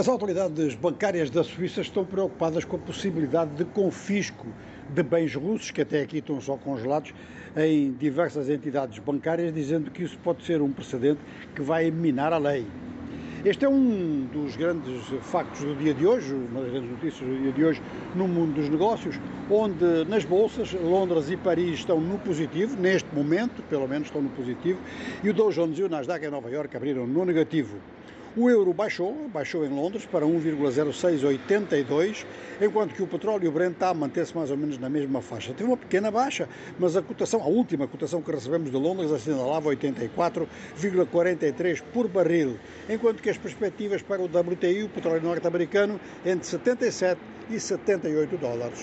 As autoridades bancárias da Suíça estão preocupadas com a possibilidade de confisco de bens russos, que até aqui estão só congelados, em diversas entidades bancárias, dizendo que isso pode ser um precedente que vai minar a lei. Este é um dos grandes factos do dia de hoje, uma das grandes notícias do dia de hoje no mundo dos negócios, onde nas bolsas Londres e Paris estão no positivo, neste momento, pelo menos estão no positivo, e o Dow Jones e o Nasdaq em Nova Iorque abriram no negativo. O euro baixou, baixou em Londres para 1,0682, enquanto que o petróleo Brent está a manter-se mais ou menos na mesma faixa. Teve uma pequena baixa, mas a cotação, a última cotação que recebemos de Londres assinalava 84,43 por barril, enquanto que as perspectivas para o WTI, o petróleo norte-americano, entre 77 e 78 dólares.